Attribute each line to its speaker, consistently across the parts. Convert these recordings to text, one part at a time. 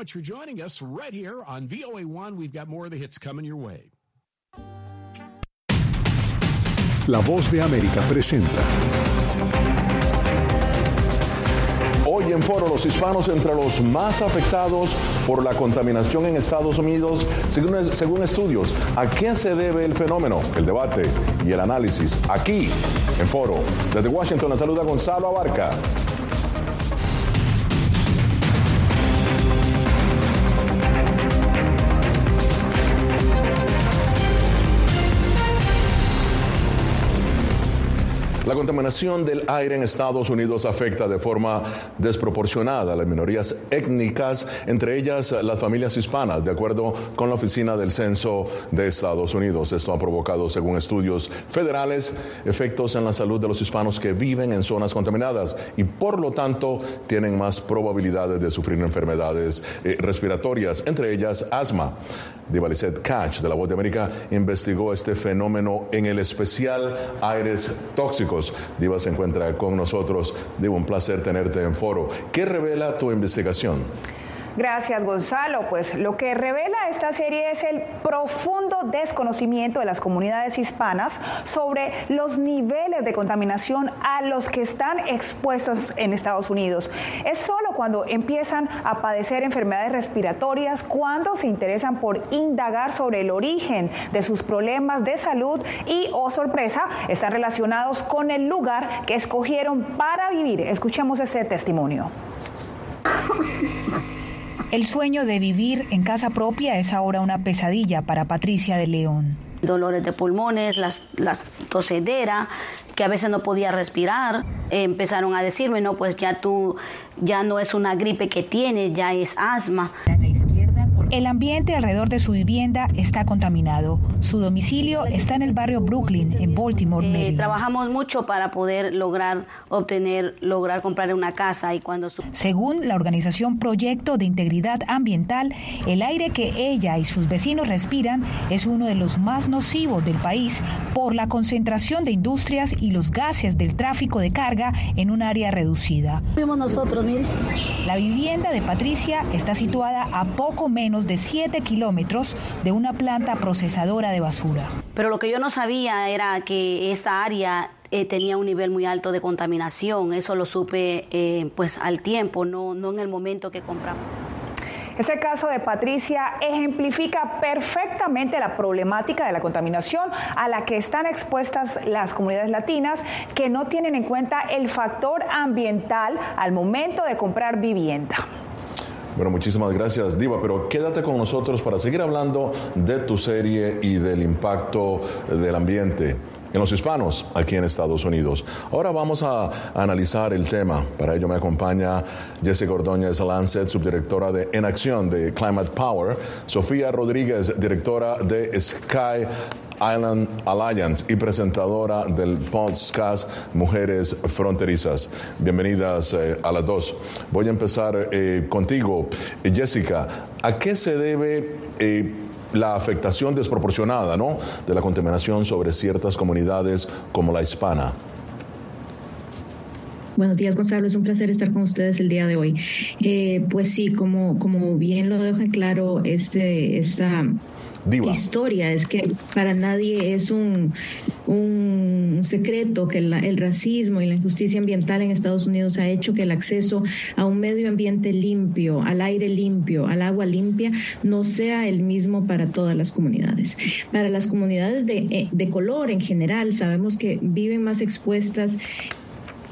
Speaker 1: much for joining us right here on VOA1. We've got more of the hits coming your way.
Speaker 2: La voz de América presenta. Hoy en foro los hispanos entre los más afectados por la contaminación en Estados Unidos, según, según estudios. ¿A qué se debe el fenómeno? El debate y el análisis aquí en foro. Desde Washington la saluda Gonzalo Abarca. La contaminación del aire en Estados Unidos afecta de forma desproporcionada a las minorías étnicas, entre ellas las familias hispanas, de acuerdo con la Oficina del Censo de Estados Unidos. Esto ha provocado, según estudios federales, efectos en la salud de los hispanos que viven en zonas contaminadas y por lo tanto tienen más probabilidades de sufrir enfermedades eh, respiratorias, entre ellas asma. Divalicet Catch de la Voz de América investigó este fenómeno en el especial Aires Tóxicos. Diva se encuentra con nosotros. Diva, un placer tenerte en foro. ¿Qué revela tu investigación?
Speaker 3: Gracias, Gonzalo. Pues lo que revela esta serie es el profundo desconocimiento de las comunidades hispanas sobre los niveles de contaminación a los que están expuestos en Estados Unidos. Es solo cuando empiezan a padecer enfermedades respiratorias, cuando se interesan por indagar sobre el origen de sus problemas de salud y, oh sorpresa, están relacionados con el lugar que escogieron para vivir. Escuchemos ese testimonio. El sueño de vivir en casa propia es ahora una pesadilla para Patricia de León.
Speaker 4: Dolores de pulmones, las, las tosedera, que a veces no podía respirar. empezaron a decirme, no, pues ya tú, ya no es una gripe que tienes, ya es asma.
Speaker 3: El ambiente alrededor de su vivienda está contaminado. Su domicilio está en el barrio Brooklyn, en Baltimore,
Speaker 4: Eh,
Speaker 3: Maryland.
Speaker 4: trabajamos mucho para poder lograr obtener, lograr comprar una casa y cuando su-
Speaker 3: Según la organización Proyecto de Integridad Ambiental, el aire que ella y sus vecinos respiran es uno de los más nocivos del país por la concentración de industrias y los gases del tráfico de carga en un área reducida.
Speaker 4: Nosotros, mire.
Speaker 3: La vivienda de Patricia está situada a poco menos de 7 kilómetros de una planta procesadora de basura.
Speaker 4: Pero lo que yo no sabía era que esta área eh, tenía un nivel muy alto de contaminación. Eso lo supe eh, pues al tiempo, no, no en el momento que compramos.
Speaker 3: Ese caso de Patricia ejemplifica perfectamente la problemática de la contaminación a la que están expuestas las comunidades latinas que no tienen en cuenta el factor ambiental al momento de comprar vivienda.
Speaker 2: Bueno, muchísimas gracias, Diva, pero quédate con nosotros para seguir hablando de tu serie y del impacto del ambiente en los hispanos aquí en Estados Unidos. Ahora vamos a analizar el tema. Para ello me acompaña Jessica Ordóñez Lancet, subdirectora de En Acción de Climate Power, Sofía Rodríguez, directora de Sky Island Alliance y presentadora del podcast Mujeres Fronterizas. Bienvenidas eh, a las dos. Voy a empezar eh, contigo, Jessica. ¿A qué se debe eh, la afectación desproporcionada ¿no? de la contaminación sobre ciertas comunidades como la hispana?
Speaker 5: Buenos días, Gonzalo. Es un placer estar con ustedes el día de hoy. Eh, pues sí, como, como bien lo dejo en claro, este, esta
Speaker 2: Diva.
Speaker 5: historia es que para nadie es un, un secreto que la- el racismo y la injusticia ambiental en Estados Unidos ha hecho que el acceso a un medio ambiente limpio, al aire limpio, al agua limpia, no sea el mismo para todas las comunidades. Para las comunidades de, eh, de color en general, sabemos que viven más expuestas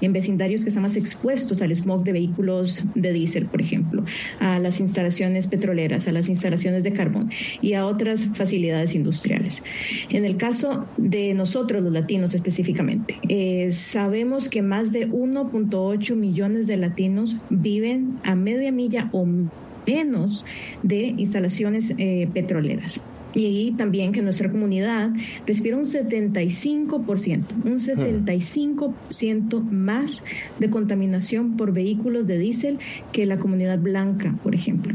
Speaker 5: en vecindarios que están más expuestos al smog de vehículos de diésel, por ejemplo, a las instalaciones petroleras, a las instalaciones de carbón y a otras facilidades industriales. En el caso de nosotros, los latinos específicamente, eh, sabemos que más de 1.8 millones de latinos viven a media milla o menos de instalaciones eh, petroleras. Y también que nuestra comunidad respira un 75%, un 75% más de contaminación por vehículos de diésel que la comunidad blanca, por ejemplo.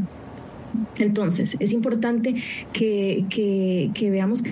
Speaker 5: Entonces, es importante que, que, que veamos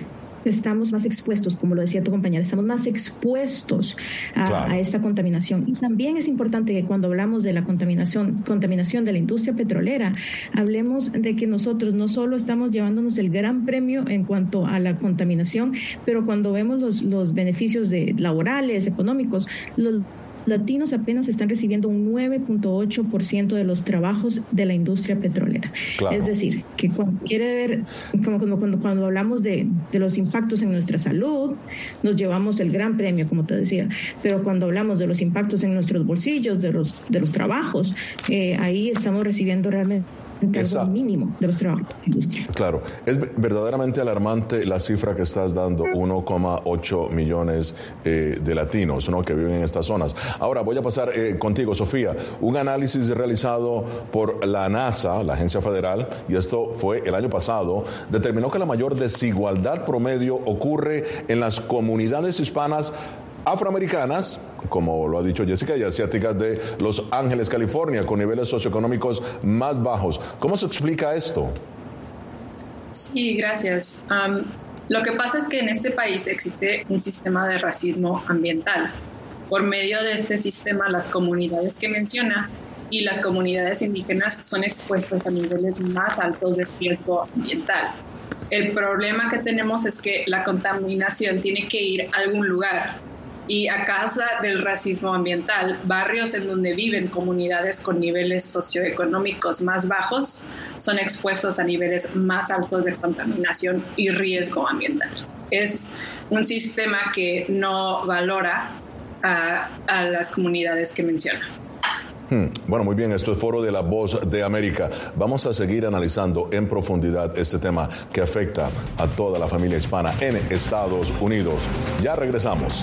Speaker 5: estamos más expuestos, como lo decía tu compañera, estamos más expuestos a, esta contaminación. Y también es importante que cuando hablamos de la contaminación, contaminación de la industria petrolera, hablemos de que nosotros no solo estamos llevándonos el gran premio en cuanto a la contaminación, pero cuando vemos los, los beneficios de, laborales, económicos, los latinos apenas están recibiendo un 9.8% de los trabajos de la industria petrolera. Es decir, que cuando quiere ver, como cuando, cuando, hablamos de, de, los impactos en nuestra salud, nos llevamos el gran premio, como te decía, pero cuando hablamos de los impactos en nuestros bolsillos, de los, de los trabajos, eh, ahí estamos recibiendo realmente Esa, mínimo de los de industria.
Speaker 2: Claro, es verdaderamente alarmante la cifra que estás dando, 1,8 millones eh, de latinos ¿no? que viven en estas zonas. Ahora voy a pasar eh, contigo, Sofía, un análisis realizado por la NASA, la agencia federal, y esto fue el año pasado, determinó que la mayor desigualdad promedio ocurre en las comunidades hispanas afroamericanas, como lo ha dicho Jessica, y asiáticas de Los Ángeles, California, con niveles socioeconómicos más bajos. ¿Cómo se explica esto?
Speaker 6: Sí, gracias. lo que pasa es que en este país existe un sistema de racismo ambiental. Por medio de este sistema, las comunidades que menciona y las comunidades indígenas son expuestas a niveles más altos de riesgo ambiental. El problema que tenemos es que la contaminación tiene que ir a algún lugar y a causa del racismo ambiental, barrios en donde viven comunidades con niveles socioeconómicos más bajos son expuestos a niveles más altos de contaminación y riesgo ambiental. Es un sistema que no valora a, las comunidades que menciona.
Speaker 2: Hmm. Bueno, muy bien, esto es Foro de la Voz de América. Vamos a seguir analizando en profundidad este tema que afecta a toda la familia hispana en Estados Unidos. Ya regresamos.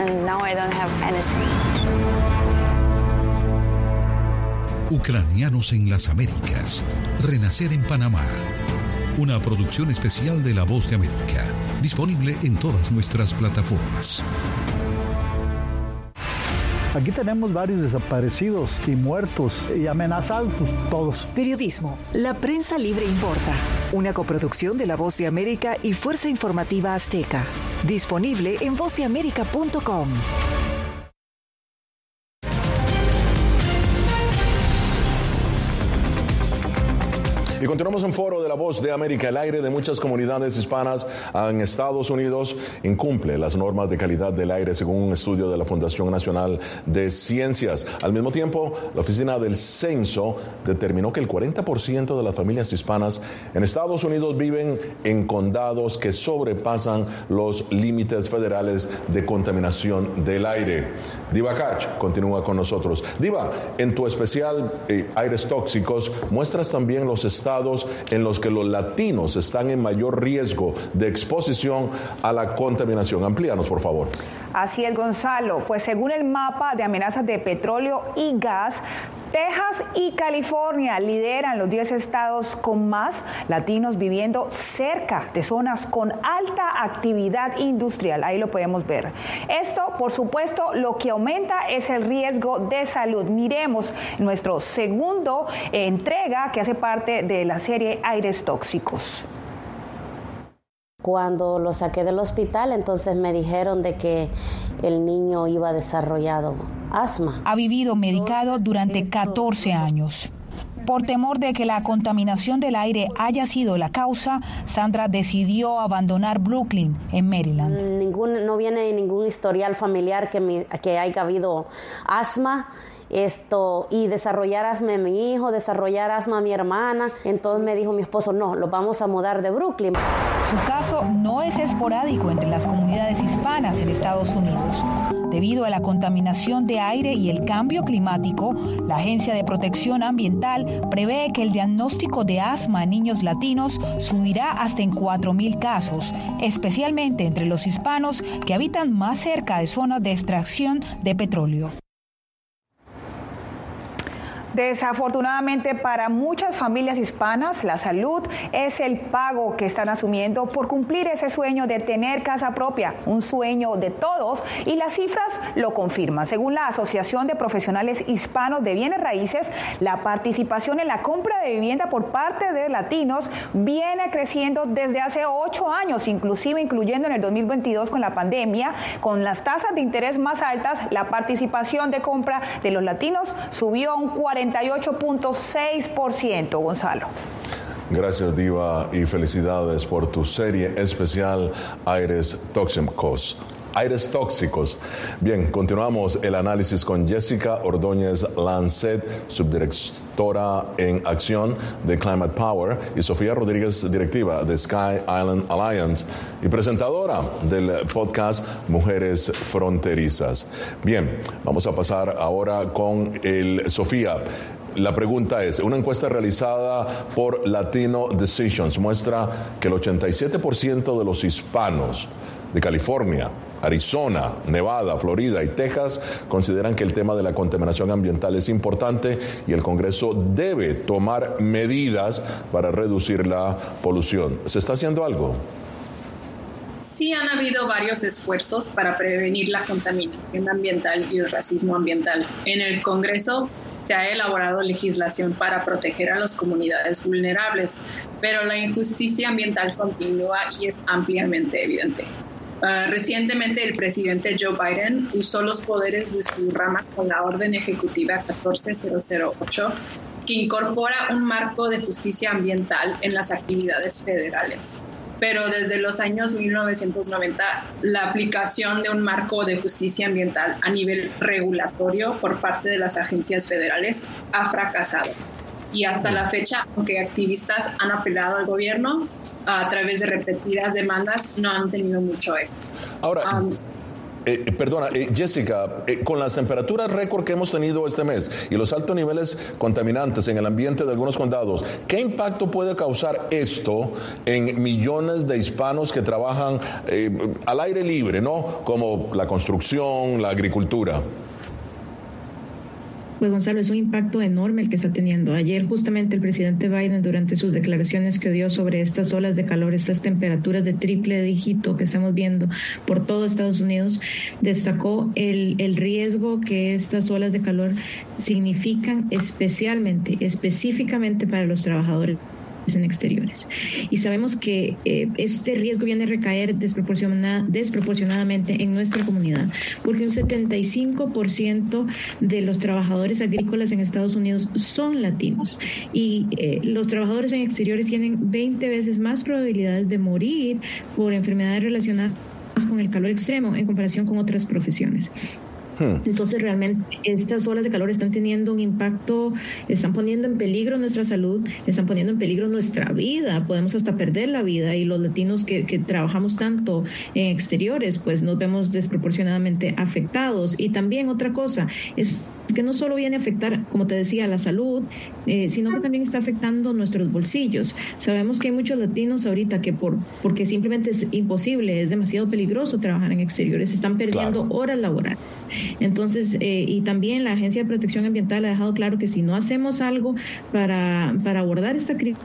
Speaker 7: And now I don't have anything.
Speaker 8: Ucranianos en las Américas. Renacer en Panamá. Una producción especial de La Voz de América. Disponible en todas nuestras plataformas.
Speaker 9: Aquí tenemos varios desaparecidos y muertos y amenazados todos.
Speaker 10: Periodismo. La prensa libre importa. Una coproducción de La Voz de América y Fuerza Informativa Azteca. Disponible en vozdeamerica.com.
Speaker 2: Y continuamos en foro de la voz de América. El aire de muchas comunidades hispanas en Estados Unidos incumple las normas de calidad del aire según un estudio de la Fundación Nacional de Ciencias. Al mismo tiempo, la Oficina del Censo determinó que el 40% de las familias hispanas en Estados Unidos viven en condados que sobrepasan los límites federales de contaminación del aire. Diva Kach continúa con nosotros. Diva, en tu especial eh, Aires Tóxicos muestras también los estados en los que los latinos están en mayor riesgo de exposición a la contaminación. Amplíanos, por favor.
Speaker 3: Así es, Gonzalo. Pues según el mapa de amenazas de petróleo y gas, Texas y California lideran los 10 estados con más latinos viviendo cerca de zonas con alta actividad industrial. Ahí lo podemos ver. Esto, por supuesto, lo que aumenta es el riesgo de salud. Miremos nuestro segundo entrega que hace parte de la serie Aires Tóxicos.
Speaker 11: Cuando lo saqué del hospital, entonces me dijeron de que el niño iba desarrollado asma.
Speaker 3: Ha vivido medicado durante 14 años. Por temor de que la contaminación del aire haya sido la causa, Sandra decidió abandonar Brooklyn, en Maryland.
Speaker 11: Ningún, no viene ningún historial familiar que, que haya habido asma esto y desarrollar asma a mi hijo, desarrollar asma a mi hermana. Entonces me dijo mi esposo, no, lo vamos a mudar de Brooklyn.
Speaker 3: Su caso no es esporádico entre las comunidades hispanas en Estados Unidos. Debido a la contaminación de aire y el cambio climático, la Agencia de Protección Ambiental prevé que el diagnóstico de asma en niños latinos subirá hasta en 4.000 casos, especialmente entre los hispanos que habitan más cerca de zonas de extracción de petróleo. Desafortunadamente para muchas familias hispanas, la salud es el pago que están asumiendo por cumplir ese sueño de tener casa propia, un sueño de todos y las cifras lo confirman. Según la Asociación de Profesionales Hispanos de Bienes Raíces, la participación en la compra de vivienda por parte de latinos viene creciendo desde hace ocho años, inclusive incluyendo en el 2022 con la pandemia, con las tasas de interés más altas, la participación de compra de los latinos subió a un 40 48.6%, Gonzalo.
Speaker 2: Gracias, Diva, y felicidades por tu serie especial Aires Tóxicos. Aires tóxicos. Bien, continuamos el análisis con Jessica Ordóñez Lancet, subdirectora en acción de Climate Power, y Sofía Rodríguez, directiva de Sky Island Alliance y presentadora del podcast Mujeres Fronterizas. Bien, vamos a pasar ahora con el Sofía. La pregunta es, una encuesta realizada por Latino Decisions muestra que el 87% de los hispanos de California Arizona, Nevada, Florida y Texas consideran que el tema de la contaminación ambiental es importante y el Congreso debe tomar medidas para reducir la polución. ¿Se está haciendo algo?
Speaker 6: Sí, han habido varios esfuerzos para prevenir la contaminación ambiental y el racismo ambiental. En el Congreso se ha elaborado legislación para proteger a las comunidades vulnerables, pero la injusticia ambiental continúa y es ampliamente evidente. Ah, recientemente el presidente Joe Biden usó los poderes de su rama con la orden ejecutiva 14008 que incorpora un marco de justicia ambiental en las actividades federales. Pero desde los años 1990, la aplicación de un marco de justicia ambiental a nivel regulatorio por parte de las agencias federales ha fracasado y hasta la fecha, aunque activistas han apelado al gobierno a través de repetidas demandas, no han tenido mucho éxito.
Speaker 2: Ahora, eh, eh, perdona, eh, Jessica, con las temperaturas récord que hemos tenido este mes y los altos niveles contaminantes en el ambiente de algunos condados, ¿qué impacto puede causar esto en millones de hispanos que trabajan al aire libre, ¿no? Como la construcción, la agricultura.
Speaker 5: Pues Gonzalo, es un impacto enorme el que está teniendo. Ayer justamente el presidente Biden durante sus declaraciones que dio sobre estas olas de calor, estas temperaturas de triple dígito que estamos viendo por todo Estados Unidos, destacó el, el riesgo que estas olas de calor significan especialmente, específicamente para los trabajadores en exteriores. Y sabemos que eh, este riesgo viene a recaer desproporcionadamente en nuestra comunidad, porque un 75% de los trabajadores agrícolas en Estados Unidos son latinos y eh, los trabajadores en exteriores tienen 20 veces más probabilidades de morir por enfermedades relacionadas con el calor extremo en comparación con otras profesiones. Entonces realmente estas olas de calor están teniendo un impacto, están poniendo en peligro nuestra salud, están poniendo en peligro nuestra vida, podemos hasta perder la vida y los latinos que, que trabajamos tanto en exteriores pues nos vemos desproporcionadamente afectados. Y también otra cosa, es que no solo viene a afectar, como te decía, la salud, eh, sino que también está afectando nuestros bolsillos. Sabemos que hay muchos latinos ahorita que por porque simplemente es imposible, es demasiado peligroso trabajar en exteriores, están perdiendo horas laborales. Entonces, eh, y también la Agencia de Protección Ambiental ha dejado claro que si no hacemos algo para, para abordar esta crisis,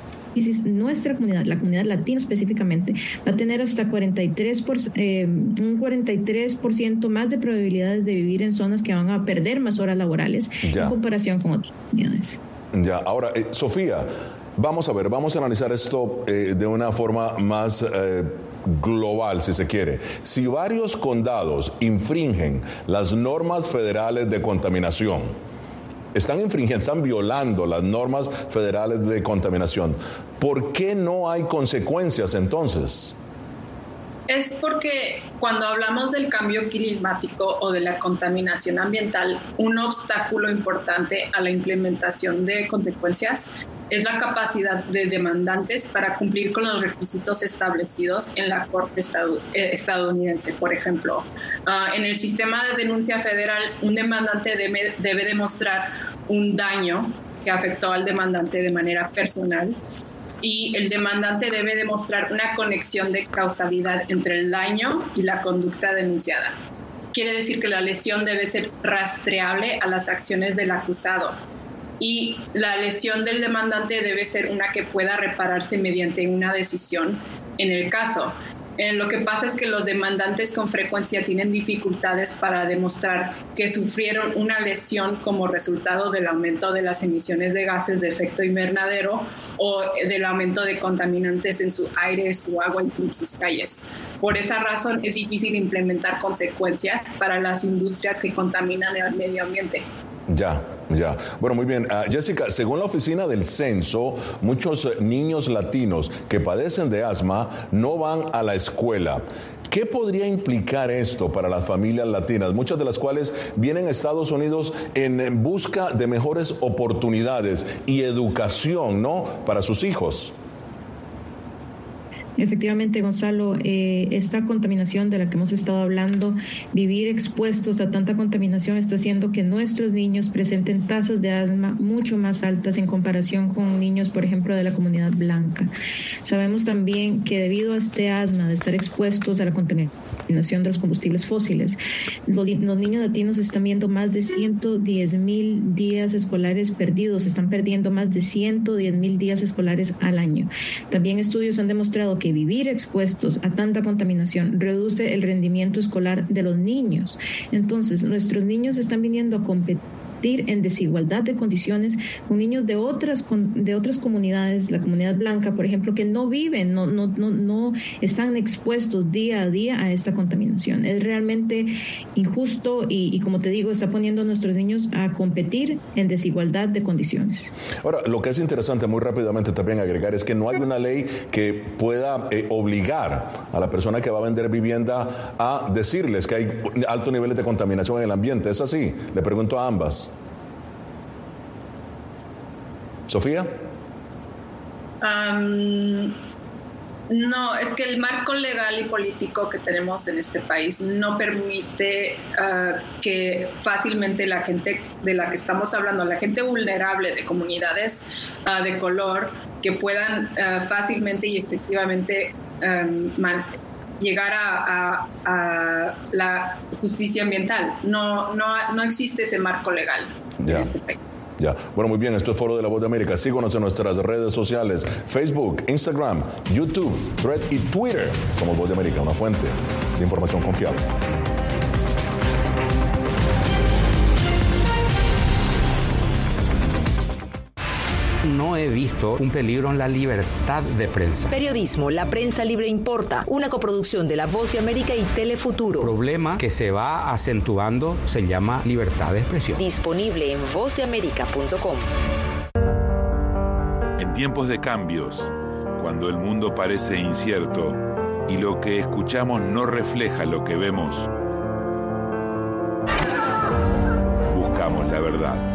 Speaker 5: nuestra comunidad, la comunidad latina específicamente, va a tener hasta 43 por, eh, un 43% más de probabilidades de vivir en zonas que van a perder más horas laborales en comparación con otras comunidades.
Speaker 2: Ya, ahora, eh, Sofía, vamos a ver, vamos a analizar esto eh, de una forma más global, si se quiere. Si varios condados infringen las normas federales de contaminación, están infringiendo, están violando las normas federales de contaminación. ¿Por qué no hay consecuencias entonces?
Speaker 6: Es porque cuando hablamos del cambio climático o de la contaminación ambiental, un obstáculo importante a la implementación de consecuencias es la capacidad de demandantes para cumplir con los requisitos establecidos en la Corte eh, estadounidense. Por ejemplo, ah, en el sistema de denuncia federal, un demandante debe, debe demostrar un daño que afectó al demandante de manera personal y el demandante debe demostrar una conexión de causalidad entre el daño y la conducta denunciada. Quiere decir que la lesión debe ser rastreable a las acciones del acusado y la lesión del demandante debe ser una que pueda repararse mediante una decisión en el caso. Eh, lo que pasa es que los demandantes con frecuencia tienen dificultades para demostrar que sufrieron una lesión como resultado del aumento de las emisiones de gases de efecto invernadero o del aumento de contaminantes en su aire, su agua y en sus calles. Por esa razón es difícil implementar consecuencias para las industrias que contaminan el medio ambiente.
Speaker 2: Ya, ya. Bueno, muy bien. Ah, Jessica, según la oficina del censo, muchos eh, niños latinos que padecen de asma no van a la escuela. ¿Qué podría implicar esto para las familias latinas, muchas de las cuales vienen a Estados Unidos en busca de mejores oportunidades y educación, ¿no? Para sus hijos.
Speaker 5: Efectivamente, Gonzalo, eh, esta contaminación de la que hemos estado hablando, vivir expuestos a tanta contaminación está haciendo que nuestros niños presenten tasas de asma mucho más altas en comparación con niños, por ejemplo, de la comunidad blanca. Sabemos también que debido a este asma de estar expuestos a la contaminación de los combustibles fósiles, los, niños latinos están viendo más de 110 mil días escolares perdidos, están perdiendo más de 110 mil días escolares al año. También estudios han demostrado que que vivir expuestos a tanta contaminación reduce el rendimiento escolar de los niños. Entonces, nuestros niños están viniendo a competir en desigualdad de condiciones con niños de otras, de otras comunidades, la comunidad blanca, por ejemplo, que no viven, no, no, no, no están expuestos día a día a esta contaminación. Es realmente injusto y, como te digo, está poniendo a nuestros niños a competir en desigualdad de condiciones.
Speaker 2: Ahora, lo que es interesante muy rápidamente también agregar es que no hay una ley que pueda eh, obligar a la persona que va a vender vivienda a decirles que hay altos niveles de contaminación en el ambiente. ¿Es así? Le pregunto a ambas. Sofía.
Speaker 6: no, es que el marco legal y político que tenemos en este país no permite ah, que fácilmente la gente de la que estamos hablando, la gente vulnerable de comunidades ah, de color, que puedan ah, fácilmente y efectivamente llegar a, la justicia ambiental. No, no, no existe ese marco legal en este país.
Speaker 2: Ya. Bueno, muy bien, esto es Foro de la Voz de América. Síguenos en nuestras redes sociales, Facebook, Instagram, YouTube, Thread y Twitter. Somos Voz de América, una fuente de información confiable.
Speaker 12: No he visto un peligro en la libertad de prensa.
Speaker 13: Periodismo, la prensa libre importa, una coproducción de La Voz de América y Telefuturo.
Speaker 12: El problema que se va acentuando se llama libertad de expresión.
Speaker 13: Disponible en vozdeamerica.com.
Speaker 14: En tiempos de cambios, cuando el mundo parece incierto y lo que escuchamos no refleja lo que vemos, buscamos la verdad.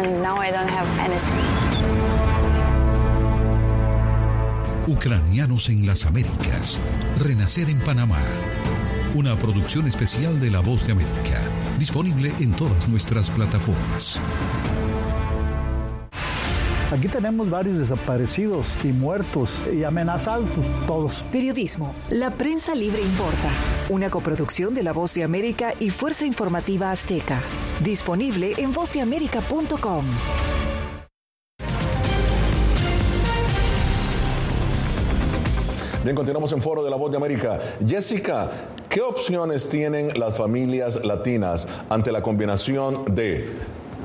Speaker 7: And now I don't have anything.
Speaker 8: Ucranianos en las Américas. Renacer en Panamá. Una producción especial de La Voz de América. Disponible en todas nuestras plataformas.
Speaker 9: Aquí tenemos varios desaparecidos y muertos y amenazados todos.
Speaker 10: Periodismo. La prensa libre importa. Una coproducción de La Voz de América y Fuerza Informativa Azteca. Disponible en vozdeamerica.com.
Speaker 2: Bien, continuamos en Foro de la Voz de América. Jessica, ¿qué opciones tienen las familias latinas ante la combinación de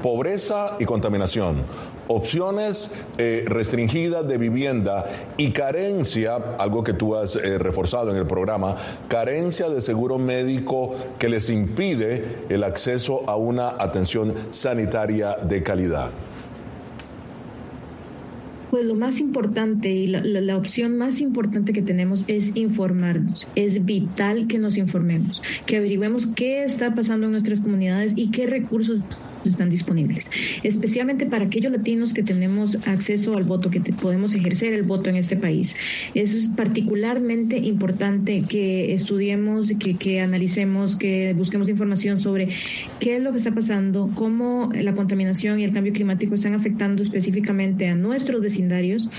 Speaker 2: pobreza y contaminación? Opciones eh, restringidas de vivienda y carencia, algo que tú has eh, reforzado en el programa, carencia de seguro médico que les impide el acceso a una atención sanitaria de calidad.
Speaker 5: Pues lo más importante y la, opción más importante que tenemos es informarnos. Es vital que nos informemos, que averigüemos qué está pasando en nuestras comunidades y qué recursos están disponibles, especialmente para aquellos latinos que tenemos acceso al voto, que podemos ejercer el voto en este país. Eso es particularmente importante que estudiemos, que, que analicemos, que busquemos información sobre qué es lo que está pasando, cómo la contaminación y el cambio climático están afectando específicamente a nuestros vecindarios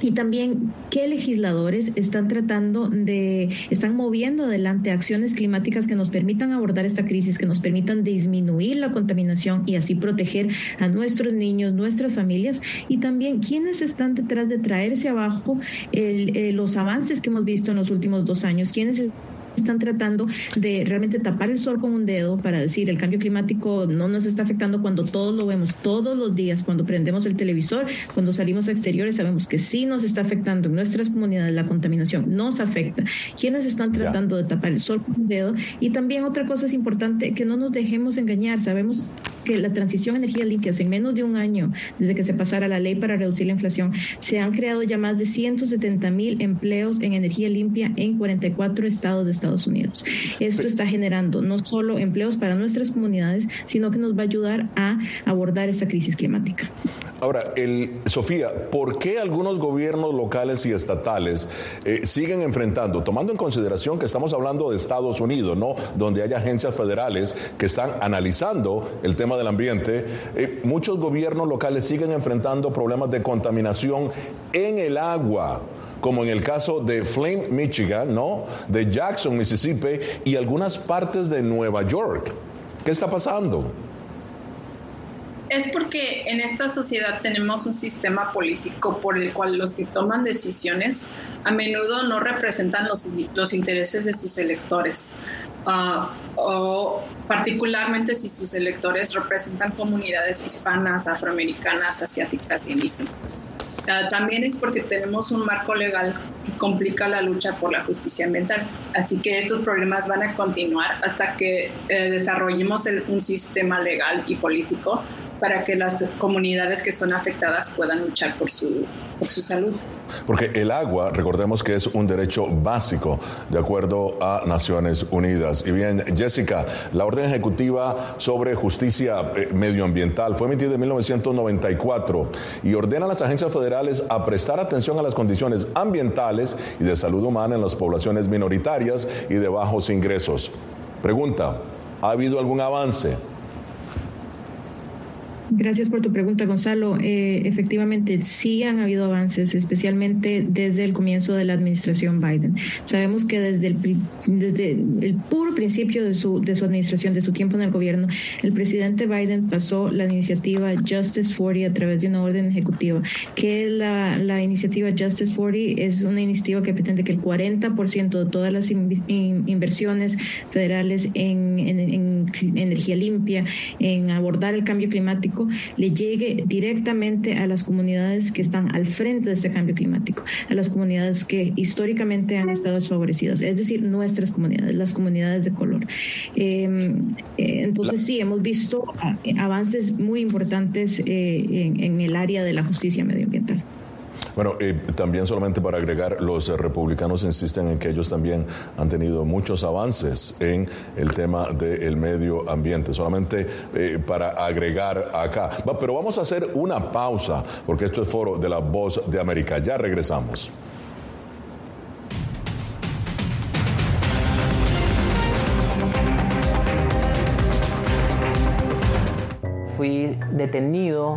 Speaker 5: y también qué legisladores están tratando de, están moviendo adelante acciones climáticas que nos permitan abordar esta crisis, que nos permitan disminuir la contaminación y así proteger a nuestros niños, nuestras familias y también quiénes están detrás de traerse abajo el, eh, los avances que hemos visto en los últimos dos años, quiénes están tratando de realmente tapar el sol con un dedo para decir el cambio climático no nos está afectando cuando todos lo vemos todos los días, cuando prendemos el televisor, cuando salimos a exteriores, sabemos que sí nos está afectando en nuestras comunidades la contaminación, nos afecta. ¿Quiénes están tratando de tapar el sol con un dedo? Y también otra cosa es importante, que no nos dejemos engañar, sabemos que la transición a energías limpias en menos de un año desde que se pasara la ley para reducir la inflación, se han creado ya más de 170 mil empleos en energía limpia en 44 estados de Estados Unidos. Esto está generando no solo empleos para nuestras comunidades, sino que nos va a ayudar a abordar esta crisis climática.
Speaker 2: Ahora, el, Sofía, ¿por qué algunos gobiernos locales y estatales eh, siguen enfrentando, tomando en consideración que estamos hablando de Estados Unidos, ¿no? Donde hay agencias federales que están analizando el tema del ambiente, eh, muchos gobiernos locales siguen enfrentando problemas de contaminación en el agua como en el caso de Flint, Michigan, ¿no? De Jackson, Mississippi y algunas partes de Nueva York. ¿Qué está pasando?
Speaker 6: es porque en esta sociedad tenemos un sistema político por el cual los que toman decisiones a menudo no representan los, los intereses de sus electores. Uh, o particularmente si sus electores representan comunidades hispanas, afroamericanas, asiáticas y indígenas. También es porque tenemos un marco legal que complica la lucha por la justicia ambiental. Así que estos problemas van a continuar hasta que eh, desarrollemos el, un sistema legal y político para que las comunidades que son afectadas puedan luchar por su, por su salud.
Speaker 2: Porque el agua, recordemos que es un derecho básico de acuerdo a Naciones Unidas. Y bien, Jessica, la orden ejecutiva sobre justicia medioambiental fue emitida en 1994 y ordena a las agencias federales a prestar atención a las condiciones ambientales y de salud humana en las poblaciones minoritarias y de bajos ingresos. Pregunta, ¿ha habido algún avance?
Speaker 5: Gracias por tu pregunta, Gonzalo. Eh, efectivamente, sí han habido avances, especialmente desde el comienzo de la administración Biden. Sabemos que desde el, desde el puro principio de su, de su administración, de su tiempo en el gobierno, el presidente Biden pasó la iniciativa Justice 40 a través de una orden ejecutiva. que la, la iniciativa Justice 40? Es una iniciativa que pretende que el 40% de todas las inversiones federales en, en energía limpia, en abordar el cambio climático, le llegue directamente a las comunidades que están al frente de este cambio climático, a las comunidades que históricamente han estado desfavorecidas, es decir, nuestras comunidades, las comunidades de color. Em, eh, entonces sí, hemos visto avances muy importantes eh, en el área de la justicia medioambiental.
Speaker 2: Bueno, y también solamente para agregar, los republicanos insisten en que ellos también han tenido muchos avances en el tema del medio ambiente. Solamente eh, para agregar acá. pero vamos a hacer una pausa, porque esto es foro de la voz de América. Ya regresamos.
Speaker 15: Fui detenido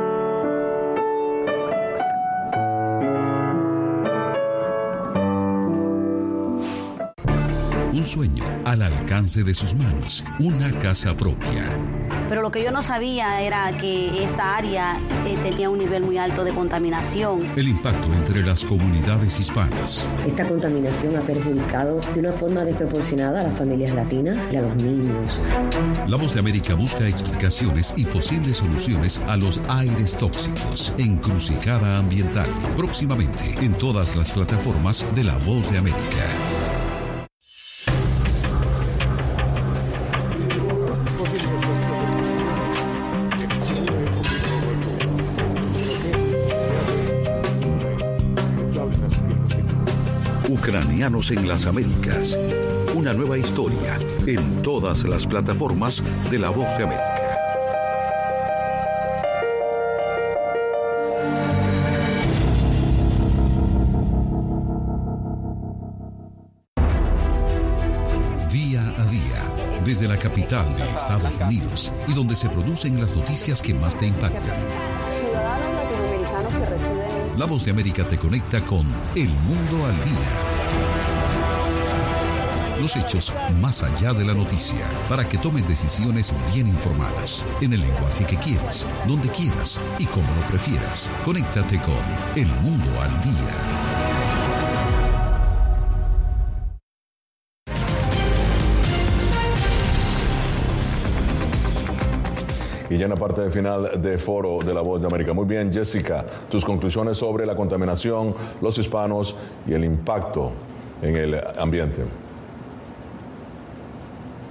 Speaker 8: Sueño al alcance de sus manos, una casa propia.
Speaker 4: Pero lo que yo no sabía era que esta área eh, tenía un nivel muy alto de contaminación.
Speaker 8: El impacto entre las comunidades hispanas.
Speaker 16: Esta contaminación ha perjudicado de una forma desproporcionada a las familias latinas y a los niños.
Speaker 8: La Voz de América busca explicaciones y posibles soluciones a los aires tóxicos. Encrucijada ambiental. Próximamente en todas las plataformas de La Voz de América. Ucranianos en las Américas. Una nueva historia en todas las plataformas de La Voz de América. Día a día, desde la capital de Estados Unidos y donde se producen las noticias que más te impactan. La Voz de América te conecta con El Mundo al Día los hechos más allá de la noticia, para que tomes decisiones bien informadas, en el lenguaje que quieras, donde quieras y como lo prefieras. Conéctate con El Mundo al Día.
Speaker 2: y ya en la parte final de foro de la Voz de América. Muy bien, Jessica, tus conclusiones sobre la contaminación, los hispanos y el impacto en el ambiente.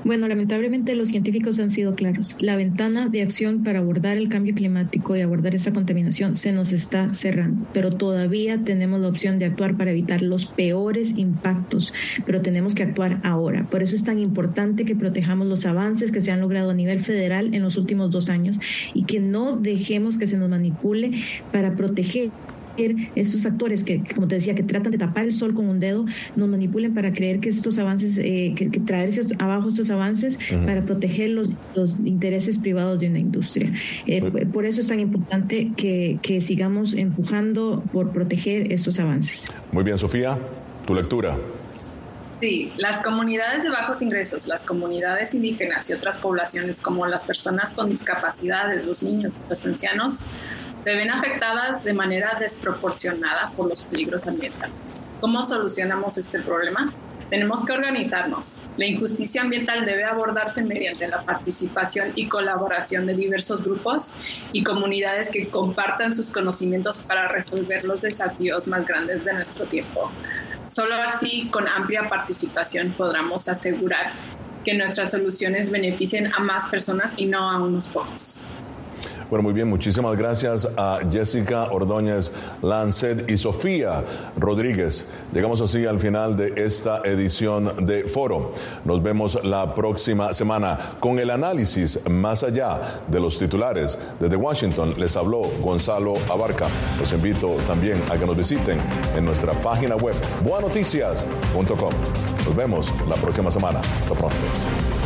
Speaker 5: Bueno, lamentablemente los científicos han sido claros. La ventana de acción para abordar el cambio climático y abordar esta contaminación se nos está cerrando, pero todavía tenemos la opción de actuar para evitar los peores impactos, pero tenemos que actuar ahora. Por eso es tan importante que protejamos los avances que se han logrado a nivel federal en los últimos dos años y que no dejemos que se nos manipule para proteger estos actores que, como te decía, que tratan de tapar el sol con un dedo, nos manipulen para creer que estos avances, eh, que, traerse abajo estos avances para proteger los, los, intereses privados de una industria. Eh, por eso es tan importante que, que sigamos empujando por proteger estos avances.
Speaker 2: Muy bien, Sofía, tu lectura.
Speaker 6: Sí, las comunidades de bajos ingresos, las comunidades indígenas y otras poblaciones como las personas con discapacidades, los niños, los ancianos, se ven afectadas de manera desproporcionada por los peligros ambientales. ¿Cómo solucionamos este problema? Tenemos que organizarnos. La injusticia ambiental debe abordarse mediante la participación y colaboración de diversos grupos y comunidades que compartan sus conocimientos para resolver los desafíos más grandes de nuestro tiempo. Solo así, con amplia participación, podremos asegurar que nuestras soluciones beneficien a más personas y no a unos pocos.
Speaker 2: Bueno, muy bien, muchísimas gracias a Jessica Ordóñez Lancet y Sofía Rodríguez. Llegamos así al final de esta edición de Foro. Nos vemos la próxima semana con el análisis más allá de los titulares. Desde Washington les habló Gonzalo Abarca. Los invito también a que nos visiten en nuestra página web boanoticias.com. Nos vemos la próxima semana. Hasta pronto.